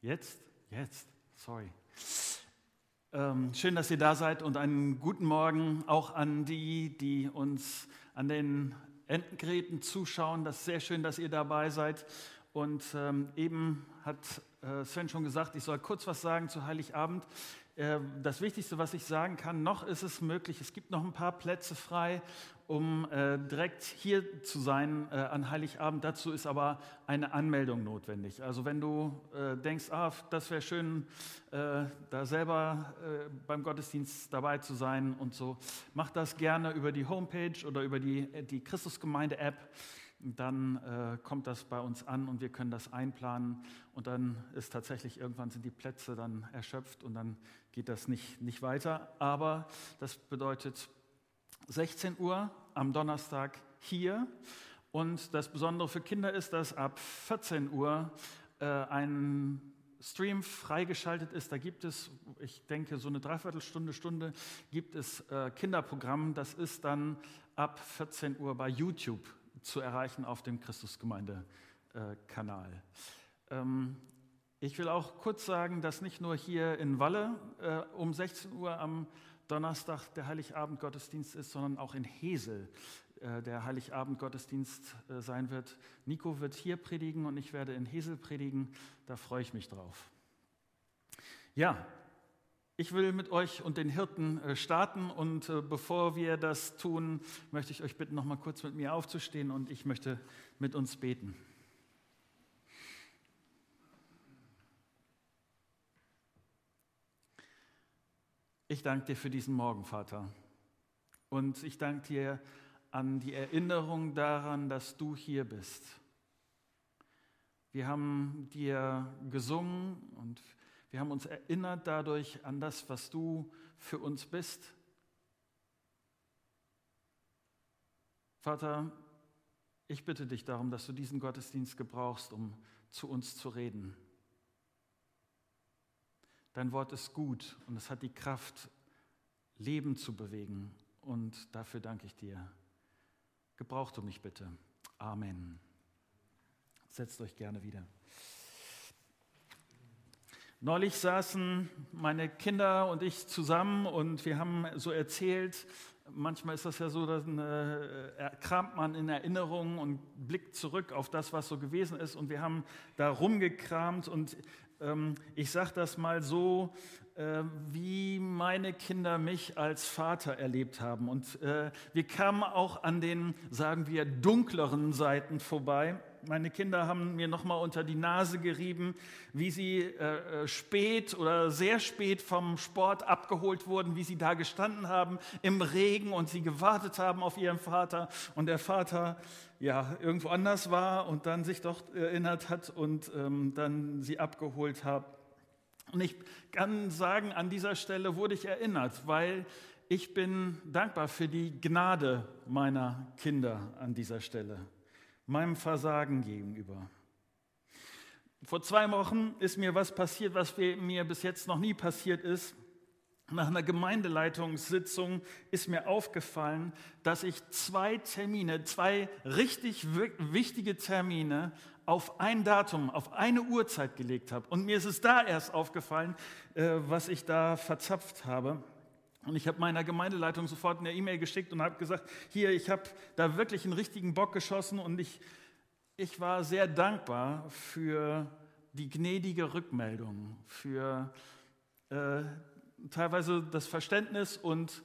Jetzt? Jetzt, sorry. Ähm, schön, dass ihr da seid und einen guten Morgen auch an die, die uns an den Endgeräten zuschauen. Das ist sehr schön, dass ihr dabei seid. Und ähm, eben hat äh, Sven schon gesagt, ich soll kurz was sagen zu Heiligabend. Äh, das Wichtigste, was ich sagen kann, noch ist es möglich, es gibt noch ein paar Plätze frei, um äh, direkt hier zu sein äh, an Heiligabend. Dazu ist aber eine Anmeldung notwendig. Also wenn du denkst, ah, das wäre schön, da selber beim Gottesdienst dabei zu sein und so, mach das gerne über die Homepage oder über die, die Christusgemeinde-App dann äh, kommt das bei uns an und wir können das einplanen und dann ist tatsächlich irgendwann sind die Plätze dann erschöpft und dann geht das nicht, nicht weiter. Aber das bedeutet 16 Uhr am Donnerstag hier und das Besondere für Kinder ist, dass ab 14 Uhr äh, ein Stream freigeschaltet ist. Da gibt es, ich denke, so eine Dreiviertelstunde, Stunde gibt es äh, Kinderprogramm. Das ist dann ab 14 Uhr bei YouTube zu erreichen auf dem Christusgemeinde-Kanal. Ähm, ich will auch kurz sagen, dass nicht nur hier in Walle äh, um 16 Uhr am Donnerstag der Heiligabend-Gottesdienst ist, sondern auch in Hesel äh, der Heiligabend-Gottesdienst äh, sein wird. Nico wird hier predigen und ich werde in Hesel predigen. Da freue ich mich drauf. Ja, ich will mit euch und den Hirten äh, starten und äh, bevor wir das tun, möchte ich euch bitten, noch mal kurz mit mir aufzustehen und ich möchte mit uns beten. Ich danke dir für diesen Morgen, Vater. Und ich danke dir an die Erinnerung daran, dass du hier bist. Wir haben dir gesungen und wir haben uns erinnert dadurch an das, was du für uns bist. Vater, ich bitte dich darum, dass du diesen Gottesdienst gebrauchst, um zu uns zu reden. Dein Wort ist gut und es hat die Kraft, Leben zu bewegen. Und dafür danke ich dir. Gebrauch du mich bitte. Amen. Setzt euch gerne wieder. Neulich saßen meine Kinder und ich zusammen und wir haben so erzählt, manchmal ist das ja so, dann äh, kramt man in Erinnerungen und blickt zurück auf das, was so gewesen ist und wir haben da rumgekramt und ähm, ich sage das mal so, äh, wie meine Kinder mich als Vater erlebt haben. Und äh, wir kamen auch an den, sagen wir, dunkleren Seiten vorbei meine Kinder haben mir nochmal unter die Nase gerieben, wie sie äh, äh, spät oder sehr spät vom Sport abgeholt wurden, wie sie da gestanden haben im Regen und sie gewartet haben auf ihren Vater und der Vater ja irgendwo anders war und dann sich doch erinnert hat und ähm, dann sie abgeholt hat. Und ich kann sagen, an dieser Stelle wurde ich erinnert, weil ich bin dankbar für die Gnade meiner Kinder an dieser Stelle meinem Versagen gegenüber. Vor zwei Wochen ist mir was passiert, was mir bis jetzt noch nie passiert ist. Nach einer Gemeindeleitungssitzung ist mir aufgefallen, dass ich zwei Termine, zwei richtig wichtige Termine auf ein Datum, auf eine Uhrzeit gelegt habe. Und mir ist es da erst aufgefallen, äh, was ich da verzapft habe. Und ich habe meiner Gemeindeleitung sofort eine E-Mail geschickt und habe gesagt, hier, ich habe da wirklich einen richtigen Bock geschossen und ich, ich war sehr dankbar für die gnädige Rückmeldung, für äh, teilweise das Verständnis und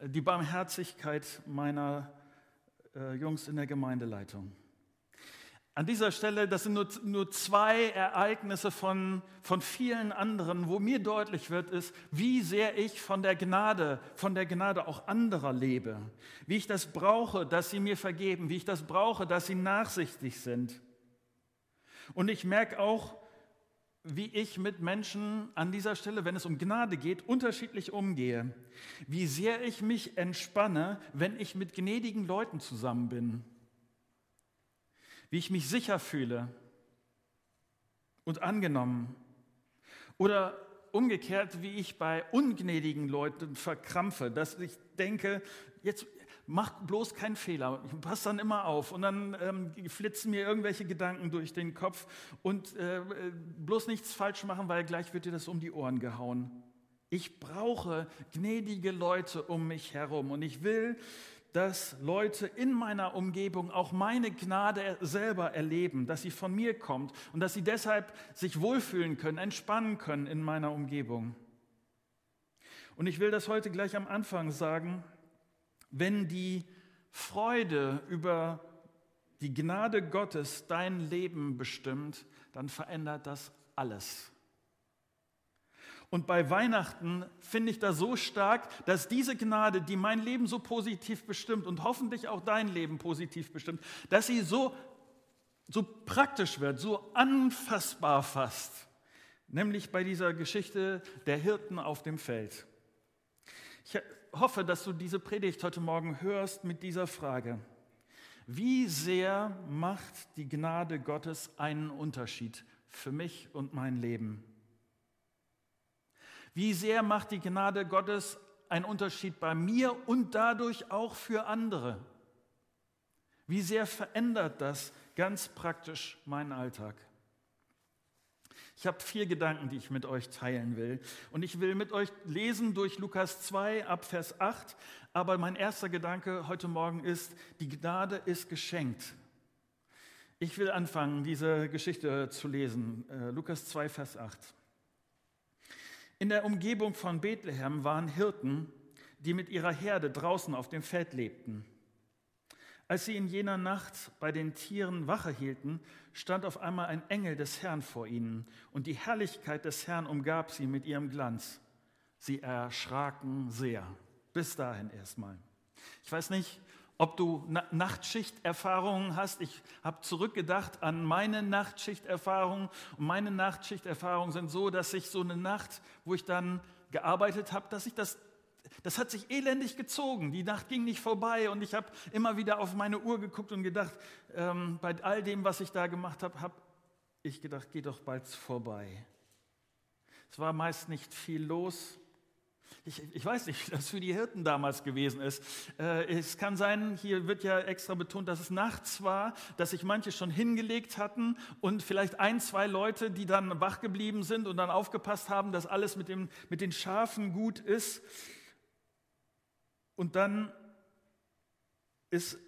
die Barmherzigkeit meiner äh, Jungs in der Gemeindeleitung. An dieser Stelle, das sind nur, nur zwei Ereignisse von, von vielen anderen, wo mir deutlich wird, ist, wie sehr ich von der Gnade, von der Gnade auch anderer lebe. Wie ich das brauche, dass sie mir vergeben, wie ich das brauche, dass sie nachsichtig sind. Und ich merke auch, wie ich mit Menschen an dieser Stelle, wenn es um Gnade geht, unterschiedlich umgehe. Wie sehr ich mich entspanne, wenn ich mit gnädigen Leuten zusammen bin wie ich mich sicher fühle und angenommen. Oder umgekehrt, wie ich bei ungnädigen Leuten verkrampfe, dass ich denke, jetzt mach bloß keinen Fehler. Ich passe dann immer auf und dann ähm, flitzen mir irgendwelche Gedanken durch den Kopf und äh, bloß nichts falsch machen, weil gleich wird dir das um die Ohren gehauen. Ich brauche gnädige Leute um mich herum und ich will, dass Leute in meiner Umgebung auch meine Gnade selber erleben, dass sie von mir kommt und dass sie deshalb sich wohlfühlen können, entspannen können in meiner Umgebung. Und ich will das heute gleich am Anfang sagen, wenn die Freude über die Gnade Gottes dein Leben bestimmt, dann verändert das alles. Und bei Weihnachten finde ich das so stark, dass diese Gnade, die mein Leben so positiv bestimmt und hoffentlich auch dein Leben positiv bestimmt, dass sie so, so praktisch wird, so anfassbar fast. Nämlich bei dieser Geschichte der Hirten auf dem Feld. Ich hoffe, dass du diese Predigt heute Morgen hörst mit dieser Frage. Wie sehr macht die Gnade Gottes einen Unterschied für mich und mein Leben? Wie sehr macht die Gnade Gottes einen Unterschied bei mir und dadurch auch für andere? Wie sehr verändert das ganz praktisch meinen Alltag? Ich habe vier Gedanken, die ich mit euch teilen will. Und ich will mit euch lesen durch Lukas 2 ab Vers 8. Aber mein erster Gedanke heute Morgen ist, die Gnade ist geschenkt. Ich will anfangen, diese Geschichte zu lesen. Äh, Lukas 2, Vers 8. In der Umgebung von Bethlehem waren Hirten, die mit ihrer Herde draußen auf dem Feld lebten. Als sie in jener Nacht bei den Tieren Wache hielten, stand auf einmal ein Engel des Herrn vor ihnen, und die Herrlichkeit des Herrn umgab sie mit ihrem Glanz. Sie erschraken sehr. Bis dahin erstmal. Ich weiß nicht, ob du Nachtschichterfahrungen hast. Ich habe zurückgedacht an meine Nachtschichterfahrungen. Und meine Nachtschichterfahrungen sind so, dass ich so eine Nacht, wo ich dann gearbeitet habe, dass ich das, das hat sich elendig gezogen. Die Nacht ging nicht vorbei und ich habe immer wieder auf meine Uhr geguckt und gedacht, ähm, bei all dem, was ich da gemacht habe, habe ich gedacht, geht doch bald vorbei. Es war meist nicht viel los. Ich, ich, weiß nicht, wie das für die Hirten damals gewesen ist. Äh, es kann sein, hier wird ja extra betont, dass es nachts war, dass sich manche schon hingelegt hatten und vielleicht ein, zwei Leute, die dann wach geblieben sind und dann aufgepasst haben, dass alles mit, dem, mit den Schafen gut ist. Und dann ist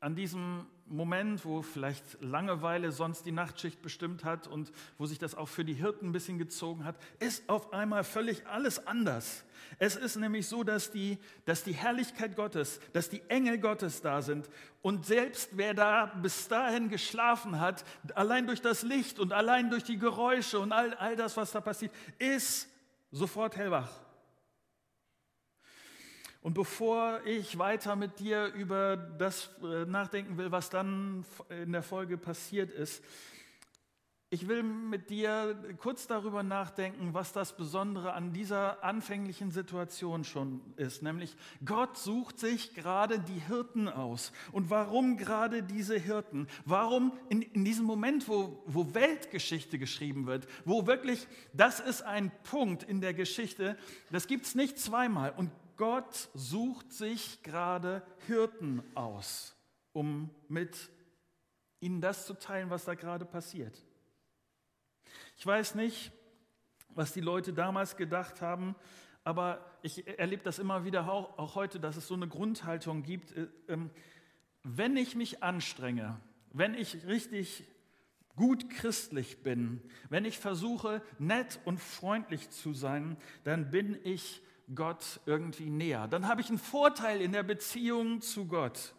an diesem Moment, wo vielleicht Langeweile sonst die Nachtschicht bestimmt hat und wo sich das auch für die Hirten ein bisschen gezogen hat, ist auf einmal völlig alles anders. Es ist nämlich so, dass die, dass die Herrlichkeit Gottes, dass die Engel Gottes da sind und selbst wer da bis dahin geschlafen hat, allein durch das Licht und allein durch die Geräusche und all, all das, was da passiert, ist sofort hellwach. Und bevor ich weiter mit dir über das äh, nachdenken will, was dann in der Folge passiert ist, ich will mit dir kurz darüber nachdenken, was das Besondere an dieser anfänglichen Situation schon ist. Nämlich Gott sucht sich gerade die Hirten aus. Und warum gerade diese Hirten? Warum in, in diesem Moment, wo, wo Weltgeschichte geschrieben wird, wo wirklich, das ist ein Punkt in der Geschichte, das gibt es nicht zweimal. Und Gott sucht sich gerade Hirten aus, um mit ihnen das zu teilen, was da gerade passiert. Ich weiß nicht, was die Leute damals gedacht haben, aber ich erlebe das immer wieder auch, heute, dass es so eine Grundhaltung gibt. Äh, ähm, wenn ich mich anstrenge, wenn ich richtig gut christlich bin, wenn ich versuche, nett und freundlich zu sein, dann bin ich Gott irgendwie näher. Dann habe ich einen Vorteil in der Beziehung zu Gott.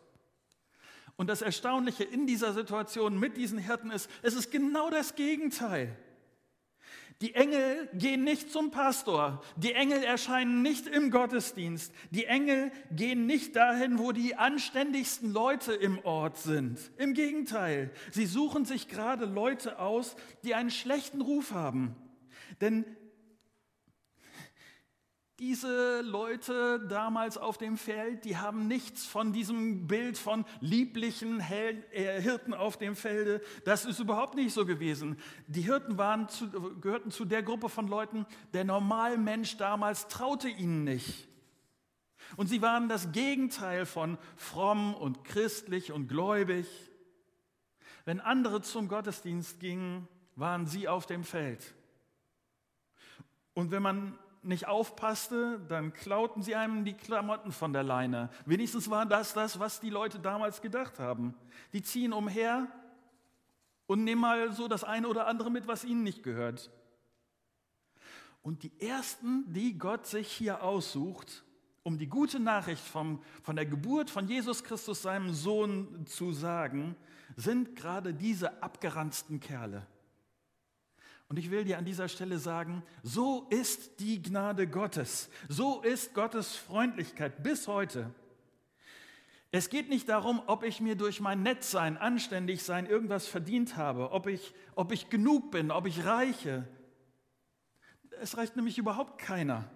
Und das Erstaunliche in dieser Situation mit diesen Hirten ist, es ist genau das Gegenteil. Die Engel gehen nicht zum Pastor. Die Engel erscheinen nicht im Gottesdienst. Die Engel gehen nicht dahin, wo die anständigsten Leute im Ort sind. Im Gegenteil, sie suchen sich gerade Leute aus, die einen schlechten Ruf haben. Denn diese Leute damals auf dem Feld, die haben nichts von diesem Bild von lieblichen äh, Hirten auf dem Felde. Das ist überhaupt nicht so gewesen. Die Hirten waren zu, gehörten zu der Gruppe von Leuten, der Normalmensch damals traute ihnen nicht. Und sie waren das Gegenteil von fromm und christlich und gläubig. Wenn andere zum Gottesdienst gingen, waren sie auf dem Feld. Und wenn man nicht aufpasste, dann klauten sie einem die Klamotten von der Leine. Wenigstens war das das, was die Leute damals gedacht haben. Die ziehen umher und nehmen mal so das eine oder andere mit, was ihnen nicht gehört. Und die ersten, die Gott sich hier aussucht, um die gute Nachricht vom, von der Geburt von Jesus Christus, seinem Sohn, zu sagen, sind gerade diese abgeranzten Kerle. Und ich will dir an dieser Stelle sagen, so ist die Gnade Gottes, so ist Gottes Freundlichkeit bis heute. Es geht nicht darum, ob ich mir durch mein Nettsein, Anständigsein irgendwas verdient habe, ob ich, ob ich genug bin, ob ich reiche. Es reicht nämlich überhaupt keiner.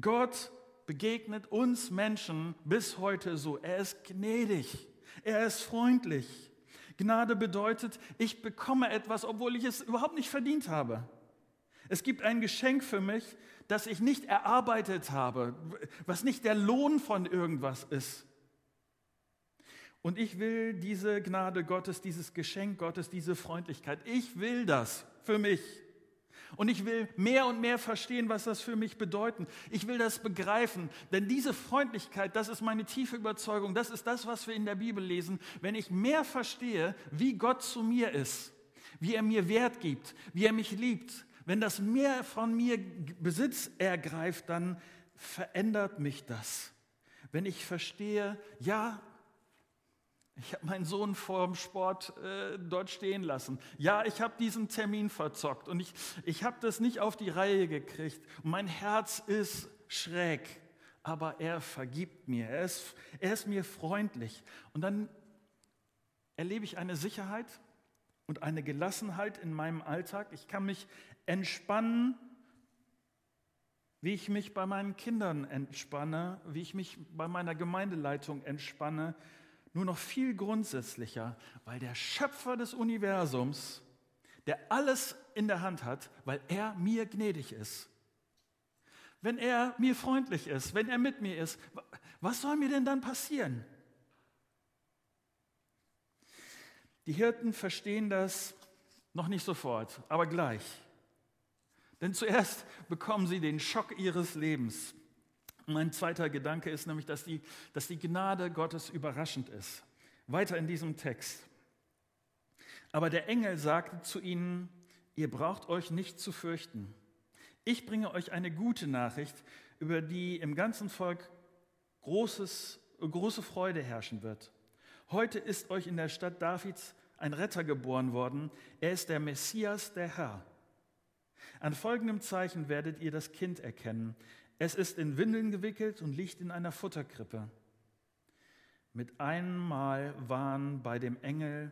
Gott begegnet uns Menschen bis heute so. Er ist gnädig, er ist freundlich. Gnade bedeutet, ich bekomme etwas, obwohl ich es überhaupt nicht verdient habe. Es gibt ein Geschenk für mich, das ich nicht erarbeitet habe, was nicht der Lohn von irgendwas ist. Und ich will diese Gnade Gottes, dieses Geschenk Gottes, diese Freundlichkeit, ich will das für mich. Und ich will mehr und mehr verstehen, was das für mich bedeutet. Ich will das begreifen, denn diese Freundlichkeit, das ist meine tiefe Überzeugung, das ist das, was wir in der Bibel lesen. Wenn ich mehr verstehe, wie Gott zu mir ist, wie er mir Wert gibt, wie er mich liebt, wenn das mehr von mir Besitz ergreift, dann verändert mich das. Wenn ich verstehe, ja, ich habe meinen Sohn vor dem Sport äh, dort stehen lassen. Ja, ich habe diesen Termin verzockt und ich, ich habe das nicht auf die Reihe gekriegt. Und mein Herz ist schräg, aber er vergibt mir. Er ist, er ist mir freundlich. Und dann erlebe ich eine Sicherheit und eine Gelassenheit in meinem Alltag. Ich kann mich entspannen, wie ich mich bei meinen Kindern entspanne, wie ich mich bei meiner Gemeindeleitung entspanne nur noch viel grundsätzlicher, weil der Schöpfer des Universums, der alles in der Hand hat, weil er mir gnädig ist. Wenn er mir freundlich ist, wenn er mit mir ist, was soll mir denn dann passieren? Die Hirten verstehen das noch nicht sofort, aber gleich. Denn zuerst bekommen sie den Schock ihres Lebens. Mein zweiter Gedanke ist nämlich, dass die, dass die Gnade Gottes überraschend ist. Weiter in diesem Text. Aber der Engel sagte zu ihnen, ihr braucht euch nicht zu fürchten. Ich bringe euch eine gute Nachricht, über die im ganzen Volk großes, große Freude herrschen wird. Heute ist euch in der Stadt Davids ein Retter geboren worden. Er ist der Messias, der Herr. An folgendem Zeichen werdet ihr das Kind erkennen. Es ist in Windeln gewickelt und liegt in einer Futterkrippe. Mit einem Mal waren bei dem Engel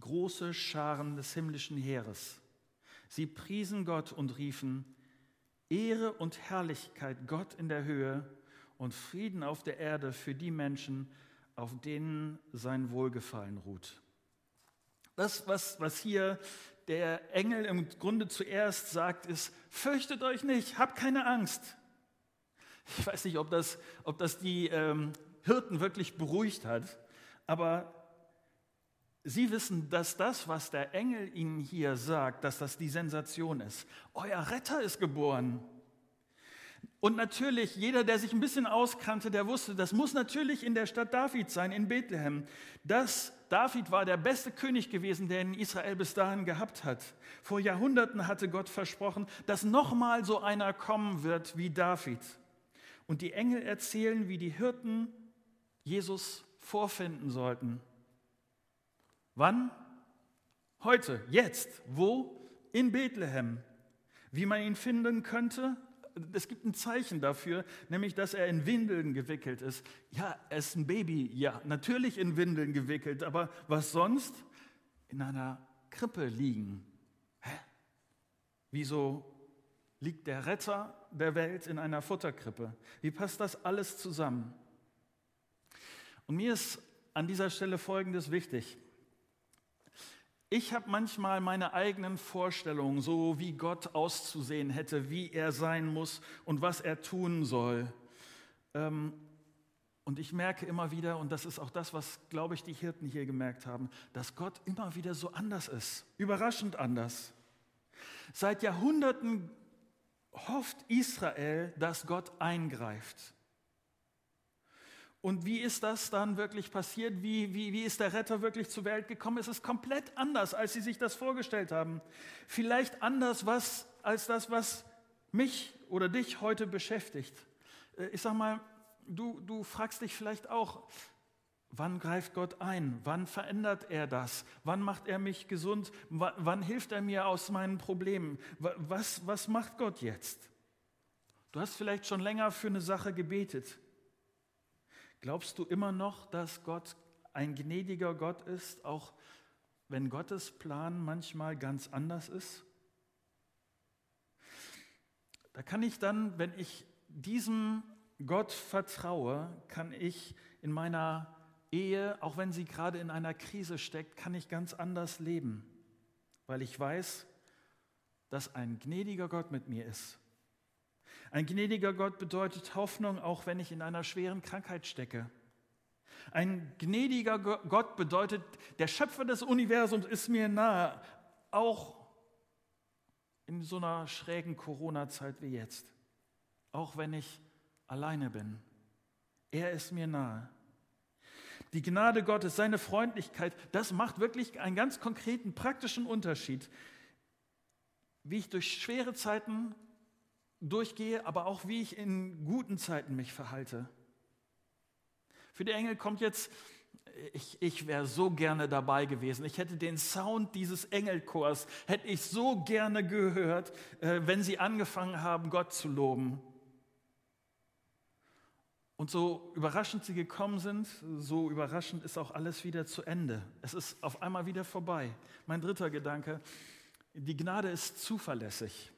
große Scharen des himmlischen Heeres. Sie priesen Gott und riefen, Ehre und Herrlichkeit Gott in der Höhe und Frieden auf der Erde für die Menschen, auf denen sein Wohlgefallen ruht. Das, was, was hier der Engel im Grunde zuerst sagt, ist, fürchtet euch nicht, habt keine Angst. Ich weiß nicht, ob das, ob das die ähm, Hirten wirklich beruhigt hat, aber sie wissen, dass das, was der Engel ihnen hier sagt, dass das die Sensation ist. Euer Retter ist geboren. Und natürlich, jeder, der sich ein bisschen auskannte, der wusste, das muss natürlich in der Stadt David sein, in Bethlehem. Das, David war der beste König gewesen, der in Israel bis dahin gehabt hat. Vor Jahrhunderten hatte Gott versprochen, dass nochmal so einer kommen wird wie David. Und die Engel erzählen, wie die Hirten Jesus vorfinden sollten. Wann? Heute, jetzt. Wo? In Bethlehem. Wie man ihn finden könnte? Es gibt ein Zeichen dafür, nämlich dass er in Windeln gewickelt ist. Ja, er ist ein Baby, ja, natürlich in Windeln gewickelt, aber was sonst? In einer Krippe liegen. Hä? Wieso liegt der Retter der Welt in einer Futterkrippe. Wie passt das alles zusammen? Und mir ist an dieser Stelle Folgendes wichtig. Ich habe manchmal meine eigenen Vorstellungen, so wie Gott auszusehen hätte, wie er sein muss und was er tun soll. Ähm, und ich merke immer wieder, und das ist auch das, was, glaube ich, die Hirten hier gemerkt haben, dass Gott immer wieder so anders ist, überraschend anders. Seit Jahrhunderten hofft Israel, dass Gott eingreift. Und wie ist das dann wirklich passiert? Wie, wie, wie ist der Retter wirklich zur Welt gekommen? Es ist komplett anders, als sie sich das vorgestellt haben. Vielleicht anders was, als das, was mich oder dich heute beschäftigt. Äh, ich sage mal, du, du fragst dich vielleicht auch, wann greift Gott ein? Wann verändert er das? Wann macht er mich gesund? W wann hilft er mir aus meinen Problemen? Was, was macht Gott jetzt? Du hast vielleicht schon länger für eine Sache gebetet. Glaubst du immer noch, dass Gott ein gnädiger Gott ist, auch wenn Gottes Plan manchmal ganz anders ist? Da kann ich dann, wenn ich diesem Gott vertraue, kann ich in meiner Ehe, auch wenn sie gerade in einer Krise steckt, kann ich ganz anders leben, weil ich weiß, dass ein gnädiger Gott mit mir ist ein gnädiger Gott bedeutet Hoffnung, auch wenn ich in einer schweren Krankheit stecke. Ein gnädiger Gott bedeutet, der Schöpfer des Universums ist mir nahe, auch in so einer schrägen Corona-Zeit wie jetzt, auch wenn ich alleine bin. Er ist mir nahe. Die Gnade Gottes, seine Freundlichkeit, das macht wirklich einen ganz konkreten, praktischen Unterschied, wie ich durch schwere Zeiten durchgehe, aber auch wie ich in guten Zeiten mich verhalte. Für die Engel kommt jetzt, ich, ich wäre so gerne dabei gewesen. Ich hätte den Sound dieses Engelchors, hätte ich so gerne gehört, äh, wenn sie angefangen haben, Gott zu loben. Und so überraschend sie gekommen sind, so überraschend ist auch alles wieder zu Ende. Es ist auf einmal wieder vorbei. Mein dritter Gedanke, die Gnade ist zuverlässig.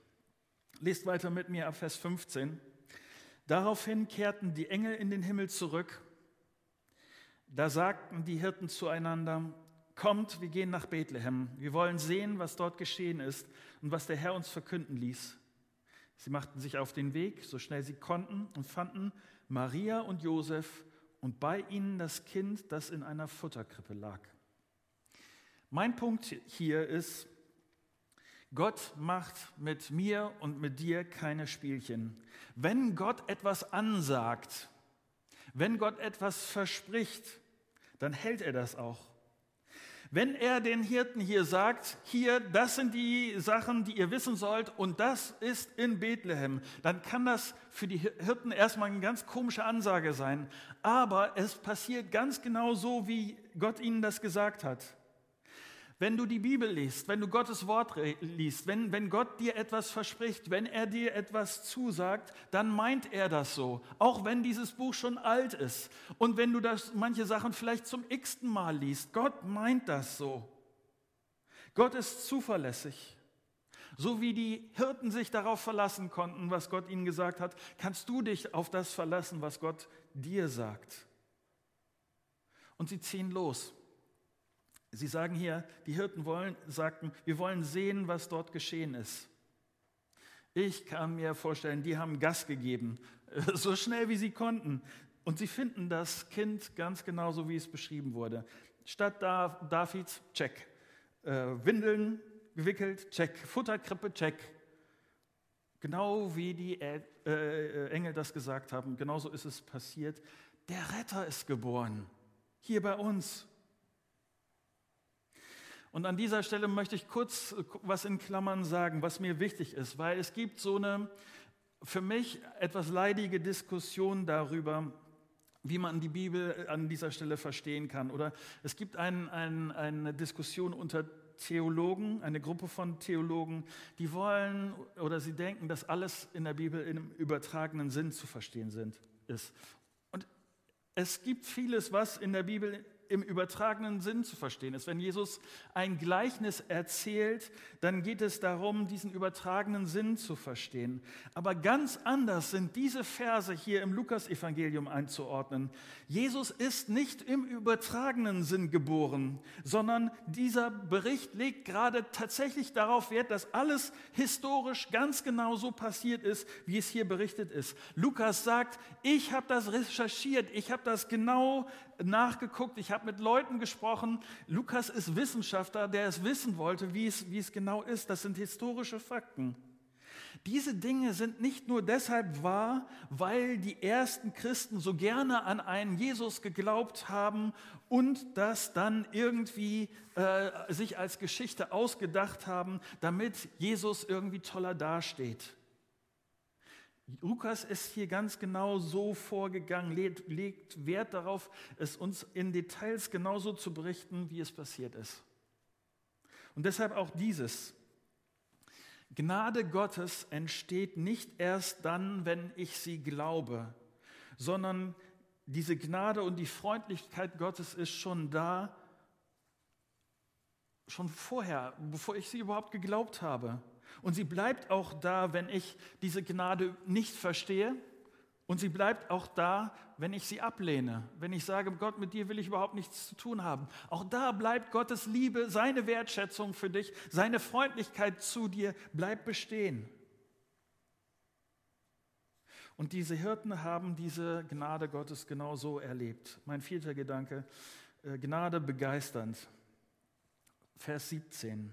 Lest weiter mit mir ab Vers 15. Daraufhin kehrten die Engel in den Himmel zurück. Da sagten die Hirten zueinander, Kommt, wir gehen nach Bethlehem. Wir wollen sehen, was dort geschehen ist und was der Herr uns verkünden ließ. Sie machten sich auf den Weg, so schnell sie konnten, und fanden Maria und Josef und bei ihnen das Kind, das in einer Futterkrippe lag. Mein Punkt hier ist, Gott macht mit mir und mit dir keine Spielchen. Wenn Gott etwas ansagt, wenn Gott etwas verspricht, dann hält er das auch. Wenn er den Hirten hier sagt, hier, das sind die Sachen, die ihr wissen sollt und das ist in Bethlehem, dann kann das für die Hirten erstmal eine ganz komische Ansage sein. Aber es passiert ganz genau so, wie Gott ihnen das gesagt hat. Wenn du die Bibel liest, wenn du Gottes Wort liest, wenn, wenn Gott dir etwas verspricht, wenn er dir etwas zusagt, dann meint er das so. Auch wenn dieses Buch schon alt ist und wenn du das, manche Sachen vielleicht zum x-ten Mal liest. Gott meint das so. Gott ist zuverlässig. So wie die Hirten sich darauf verlassen konnten, was Gott ihnen gesagt hat, kannst du dich auf das verlassen, was Gott dir sagt. Und sie ziehen los. Sie sagen hier, die Hirten wollen, sagten, wir wollen sehen, was dort geschehen ist. Ich kann mir vorstellen, die haben Gas gegeben, so schnell wie sie konnten. Und sie finden das Kind ganz genauso, wie es beschrieben wurde. Statt Davids, check. Äh, Windeln gewickelt, check. Futterkrippe, check. Genau wie die äh, Engel das gesagt haben, genauso ist es passiert. Der Retter ist geboren, hier bei uns. Und an dieser Stelle möchte ich kurz äh, was in Klammern sagen, was mir wichtig ist, weil es gibt so eine für mich etwas leidige Diskussion darüber, wie man die Bibel an dieser Stelle verstehen kann. Oder es gibt ein, ein, eine Diskussion unter Theologen, eine Gruppe von Theologen, die wollen oder sie denken, dass alles in der Bibel im übertragenen Sinn zu verstehen sind, ist. Und es gibt vieles, was in der Bibel im übertragenen Sinn zu verstehen ist. Wenn Jesus ein Gleichnis erzählt, dann geht es darum, diesen übertragenen Sinn zu verstehen. Aber ganz anders sind diese Verse hier im Lukasevangelium einzuordnen. Jesus ist nicht im übertragenen Sinn geboren, sondern dieser Bericht legt gerade tatsächlich darauf Wert, dass alles historisch ganz genau so passiert ist, wie es hier berichtet ist. Lukas sagt, ich habe das recherchiert, ich habe das genau nachgeguckt, ich habe mit Leuten gesprochen. Lukas ist Wissenschaftler, der es wissen wollte, wie es, wie es genau ist. Das sind historische Fakten. Diese Dinge sind nicht nur deshalb wahr, weil die ersten Christen so gerne an einen Jesus geglaubt haben und das dann irgendwie äh, sich als Geschichte ausgedacht haben, damit Jesus irgendwie toller dasteht. Lukas ist hier ganz genau so vorgegangen, legt, Wert darauf, es uns in Details genauso zu berichten, wie es passiert ist. Und deshalb auch dieses. Gnade Gottes entsteht nicht erst dann, wenn ich sie glaube, sondern diese Gnade und die Freundlichkeit Gottes ist schon da, schon vorher, bevor ich sie überhaupt geglaubt habe. Und sie bleibt auch da, wenn ich diese Gnade nicht verstehe. Und sie bleibt auch da, wenn ich sie ablehne. Wenn ich sage, Gott, mit dir will ich überhaupt nichts zu tun haben. Auch da bleibt Gottes Liebe, seine Wertschätzung für dich, seine Freundlichkeit zu dir bleibt bestehen. Und diese Hirten haben diese Gnade Gottes genau so erlebt. Mein vierter Gedanke, äh, Gnade begeisternd. Vers 17.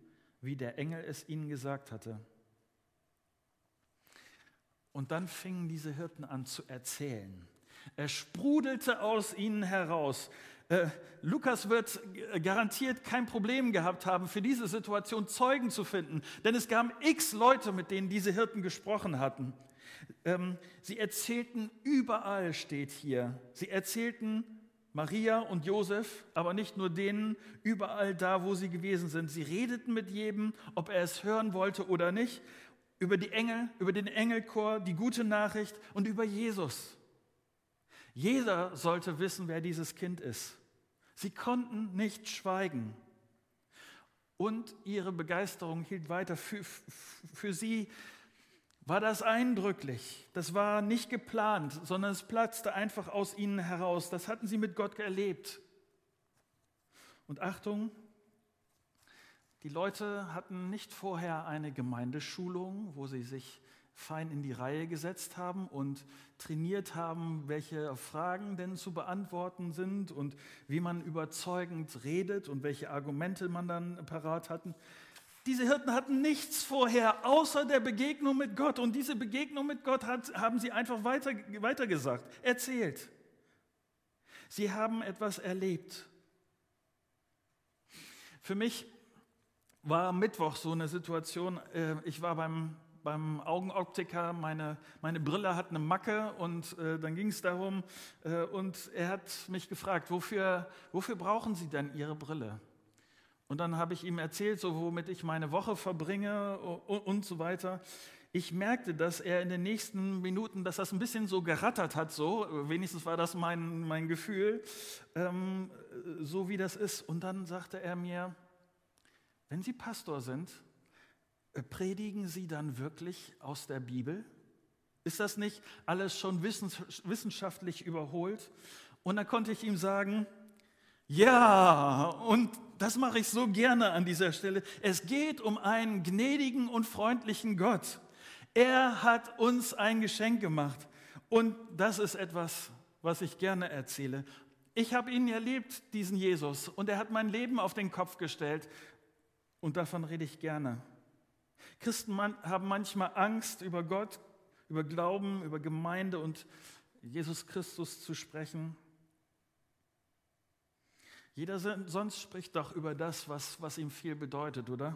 wie der Engel es ihnen gesagt hatte. Und dann fingen diese Hirten an zu erzählen. Er sprudelte aus ihnen heraus. Äh, Lukas wird garantiert kein Problem gehabt haben, für diese Situation Zeugen zu finden, denn es gab x Leute, mit denen diese Hirten gesprochen hatten. Ähm, sie erzählten überall, steht hier. Sie erzählten Maria und Josef, aber nicht nur denen, überall da, wo sie gewesen sind. Sie redeten mit jedem, ob er es hören wollte oder nicht, über die Engel, über den Engelchor, die gute Nachricht und über Jesus. Jeder sollte wissen, wer dieses Kind ist. Sie konnten nicht schweigen. Und ihre Begeisterung hielt weiter. Für, für sie war das eindrücklich. Das war nicht geplant, sondern es platzte einfach aus ihnen heraus. Das hatten sie mit Gott erlebt. Und Achtung, die Leute hatten nicht vorher eine Gemeindeschulung, wo sie sich fein in die Reihe gesetzt haben und trainiert haben, welche Fragen denn zu beantworten sind und wie man überzeugend redet und welche Argumente man dann parat hatten. Diese Hirten hatten nichts vorher außer der Begegnung mit Gott. Und diese Begegnung mit Gott hat, haben sie einfach weiter, weitergesagt, erzählt. Sie haben etwas erlebt. Für mich war Mittwoch so eine Situation, äh, ich war beim, beim Augenoptiker, meine, meine Brille hat eine Macke und äh, dann ging es darum, äh, und er hat mich gefragt, wofür, wofür brauchen Sie denn Ihre Brille? Und dann habe ich ihm erzählt, so womit ich meine Woche verbringe und, so weiter. Ich merkte, dass er in den nächsten Minuten, dass das ein bisschen so gerattert hat, so, wenigstens war das mein, mein Gefühl, ähm, so wie das ist. Und dann sagte er mir, wenn Sie Pastor sind, äh, predigen Sie dann wirklich aus der Bibel? Ist das nicht alles schon wissenschaftlich überholt? Und dann konnte ich ihm sagen, ja, und das mache ich so gerne an dieser Stelle. Es geht um einen gnädigen und freundlichen Gott. Er hat uns ein Geschenk gemacht. Und das ist etwas, was ich gerne erzähle. Ich habe ihn erlebt, diesen Jesus, und er hat mein Leben auf den Kopf gestellt. Und davon rede ich gerne. Christen haben manchmal Angst, über Gott, über Glauben, über Gemeinde und Jesus Christus zu sprechen. Jeder sonst spricht doch über das, was, was ihm viel bedeutet, oder?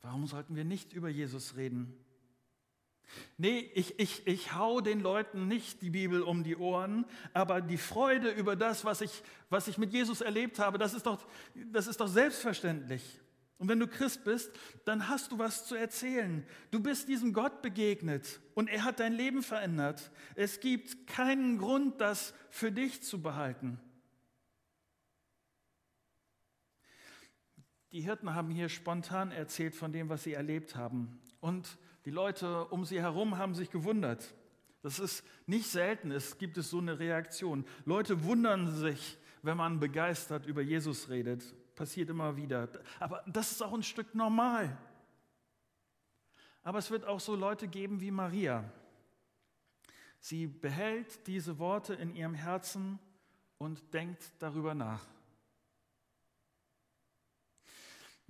Warum sollten wir nicht über Jesus reden? Nee, ich, ich, ich hau den Leuten nicht die Bibel um die Ohren, aber die Freude über das, was ich, was ich mit Jesus erlebt habe, das ist, doch, das ist doch selbstverständlich. Und wenn du Christ bist, dann hast du was zu erzählen. Du bist diesem Gott begegnet und er hat dein Leben verändert. Es gibt keinen Grund, das für dich zu behalten. Die Hirten haben hier spontan erzählt von dem, was sie erlebt haben. Und die Leute um sie herum haben sich gewundert. Das ist nicht selten, es gibt es so eine Reaktion. Leute wundern sich, wenn man begeistert über Jesus redet. Passiert immer wieder. Aber das ist auch ein Stück normal. Aber es wird auch so Leute geben wie Maria. Sie behält diese Worte in ihrem Herzen und denkt darüber nach.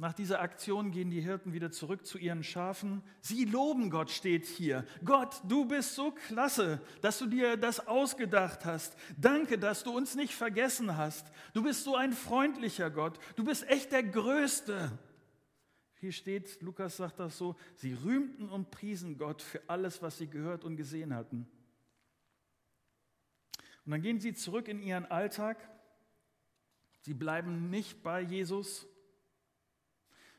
Nach dieser Aktion gehen die Hirten wieder zurück zu ihren Schafen. Sie loben Gott, steht hier. Gott, du bist so klasse, dass du dir das ausgedacht hast. Danke, dass du uns nicht vergessen hast. Du bist so ein freundlicher Gott. Du bist echt der Größte. Hier steht, Lukas sagt das so, sie rühmten und priesen Gott für alles, was sie gehört und gesehen hatten. Und dann gehen sie zurück in ihren Alltag. Sie bleiben nicht bei Jesus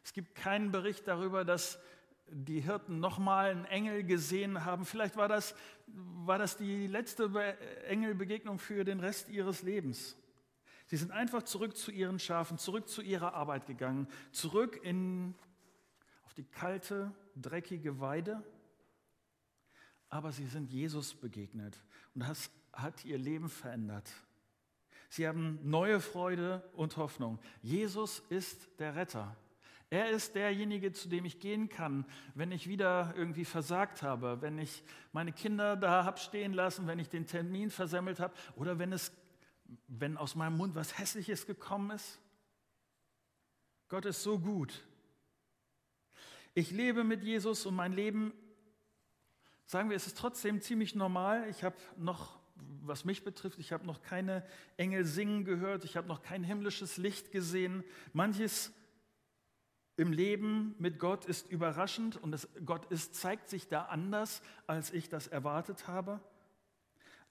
es gibt keinen Bericht darüber, dass die Hirten nochmal einen Engel gesehen haben. Vielleicht war das, war das die letzte Engelbegegnung für den Rest ihres Lebens. Sie sind einfach zurück zu ihren Schafen, zurück zu ihrer Arbeit gegangen, zurück in, auf die kalte, dreckige Weide. Aber sie sind Jesus begegnet und das hat ihr Leben verändert. Sie haben neue Freude und Hoffnung. Jesus ist der Retter. Er ist derjenige, zu dem ich gehen kann, wenn ich wieder irgendwie versagt habe, wenn ich meine Kinder da habe stehen lassen, wenn ich den Termin versemmelt habe oder wenn, es, wenn aus meinem Mund was Hässliches gekommen ist. Gott ist so gut. Ich lebe mit Jesus und mein Leben, sagen wir, es ist trotzdem ziemlich normal. Ich habe noch, was mich betrifft, ich habe noch keine Engel singen gehört, ich habe noch kein himmlisches Licht gesehen. Manches im Leben mit Gott ist überraschend und das, Gott ist, zeigt sich da anders, als ich das erwartet habe.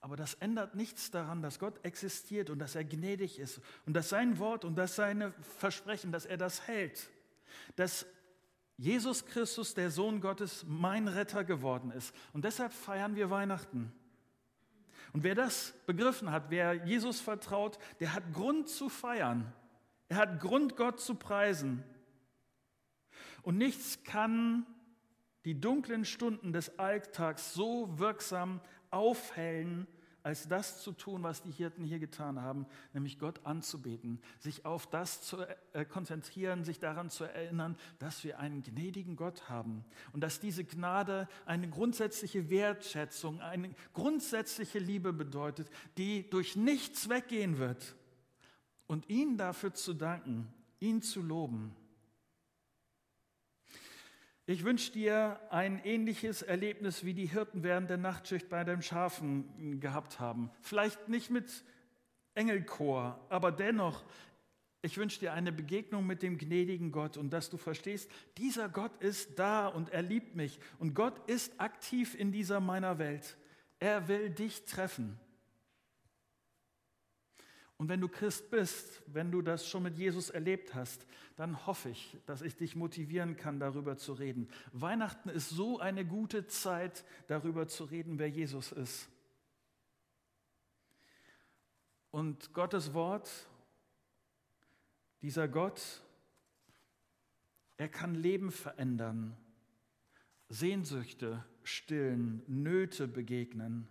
Aber das ändert nichts daran, dass Gott existiert und dass er gnädig ist und dass sein Wort und dass seine Versprechen, dass er das hält. Dass Jesus Christus, der Sohn Gottes, mein Retter geworden ist. Und deshalb feiern wir Weihnachten. Und wer das begriffen hat, wer Jesus vertraut, der hat Grund zu feiern. Er hat Grund, Gott zu preisen. Und nichts kann die dunklen Stunden des Alltags so wirksam aufhellen, als das zu tun, was die Hirten hier getan haben, nämlich Gott anzubeten, sich auf das zu äh, konzentrieren, sich daran zu erinnern, dass wir einen gnädigen Gott haben und dass diese Gnade eine grundsätzliche Wertschätzung, eine grundsätzliche Liebe bedeutet, die durch nichts weggehen wird. Und ihn dafür zu danken, ihn zu loben. Ich wünsche dir ein ähnliches Erlebnis, wie die Hirten während der Nachtschicht bei den Schafen gehabt haben. Vielleicht nicht mit Engelchor, aber dennoch, ich wünsche dir eine Begegnung mit dem gnädigen Gott und dass du verstehst, dieser Gott ist da und er liebt mich und Gott ist aktiv in dieser meiner Welt. Er will dich treffen. Und wenn du Christ bist, wenn du das schon mit Jesus erlebt hast, dann hoffe ich, dass ich dich motivieren kann, darüber zu reden. Weihnachten ist so eine gute Zeit, darüber zu reden, wer Jesus ist. Und Gottes Wort, dieser Gott, er kann Leben verändern, Sehnsüchte stillen, Nöte begegnen.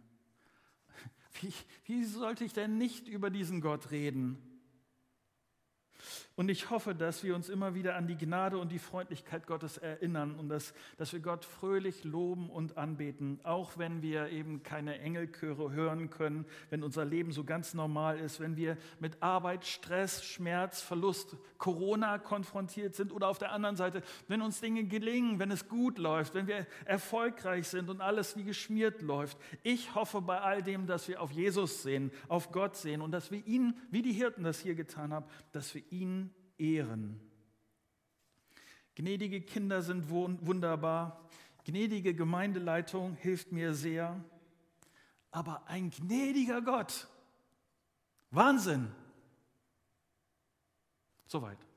Wie, wie sollte ich denn nicht über diesen Gott reden? Und ich hoffe, dass wir uns immer wieder an die Gnade und die Freundlichkeit Gottes erinnern und dass, dass wir Gott fröhlich loben und anbeten, auch wenn wir eben keine Engelchöre hören können, wenn unser Leben so ganz normal ist, wenn wir mit Arbeit, Stress, Schmerz, Verlust, Corona konfrontiert sind oder auf der anderen Seite, wenn uns Dinge gelingen, wenn es gut läuft, wenn wir erfolgreich sind und alles wie geschmiert läuft. Ich hoffe bei all dem, dass wir auf Jesus sehen, auf Gott sehen und dass wir ihn, wie die Hirten das hier getan haben, dass wir ihn ehren. Gnädige Kinder sind wunderbar. Gnädige Gemeindeleitung hilft mir sehr. Aber ein gnädiger Gott. Wahnsinn. Soweit.